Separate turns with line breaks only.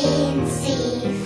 can see.